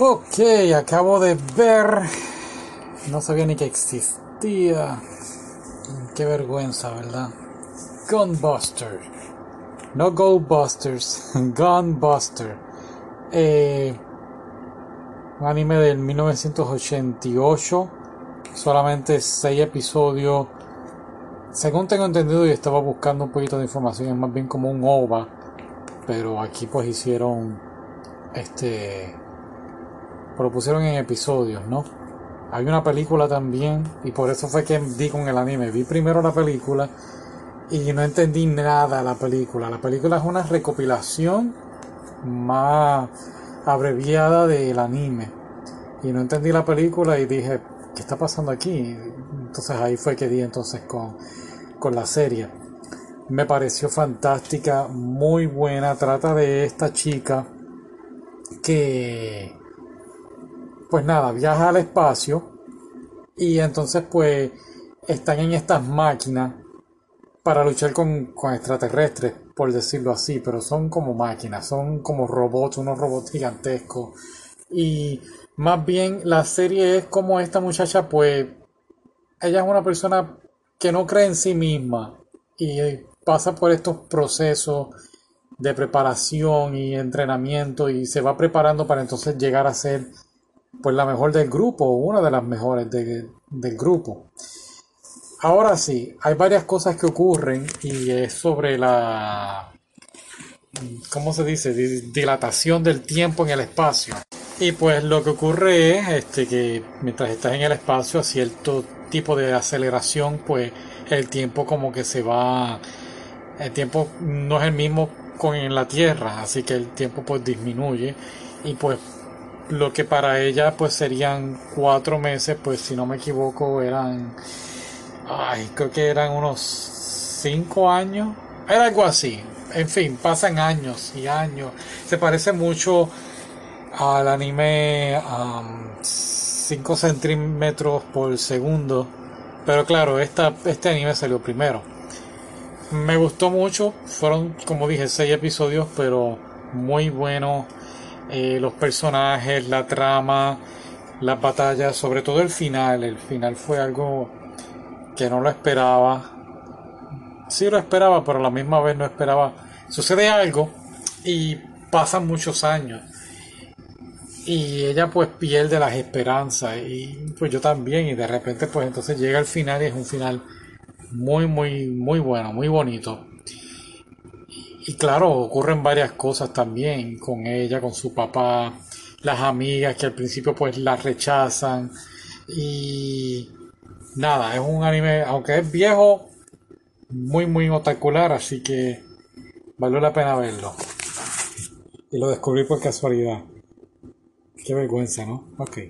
Ok, acabo de ver. No sabía ni que existía. Qué vergüenza, ¿verdad? Gunbuster. No Goldbusters. Gunbuster. Eh, un anime del 1988. Solamente 6 episodios. Según tengo entendido y estaba buscando un poquito de información, es más bien como un OVA. Pero aquí pues hicieron este lo pusieron en episodios, ¿no? Hay una película también y por eso fue que di con el anime. Vi primero la película y no entendí nada de la película. La película es una recopilación más abreviada del anime. Y no entendí la película y dije, ¿qué está pasando aquí? Entonces ahí fue que di entonces con, con la serie. Me pareció fantástica, muy buena. Trata de esta chica que pues nada, viaja al espacio y entonces pues están en estas máquinas para luchar con, extraterrestres, por decirlo así, pero son como máquinas, son como robots, unos robots gigantescos. Y más bien la serie es como esta muchacha, pues ella es una persona que no cree en sí misma y pasa por estos procesos de preparación y entrenamiento y se va preparando para entonces llegar a ser pues la mejor del grupo, una de las mejores del grupo. Ahora sí, hay varias cosas que ocurren y es sobre la, ¿cómo se dice? Dilatación del tiempo en el espacio. Y pues lo que ocurre es este, que mientras estás en el espacio a cierto tipo de aceleración, pues el tiempo como que se va, el tiempo no es el mismo con en la Tierra, así que el tiempo pues disminuye y pues lo que para ella pues serían cuatro meses, pues si no me equivoco eran, ay, creo que eran unos cinco años, era algo así. En fin, pasan años y años. Se parece mucho al anime 5 centímetros por segundo. Pero claro, esta, este anime salió primero. Me gustó mucho. Fueron, como dije, seis episodios, pero muy bueno eh, los personajes, la trama, las batallas, sobre todo el final. El final fue algo que no lo esperaba. Sí lo esperaba, pero a la misma vez no esperaba. Sucede algo y pasan muchos años. Y ella pues pierde las esperanzas y pues yo también y de repente pues entonces llega el final y es un final muy muy muy bueno, muy bonito. Y claro, ocurren varias cosas también con ella, con su papá, las amigas que al principio pues la rechazan. Y nada, es un anime, aunque es viejo, muy muy otacular, así que valió la pena verlo. Y lo descubrí por casualidad. Qué vergüenza, ¿no? Ok.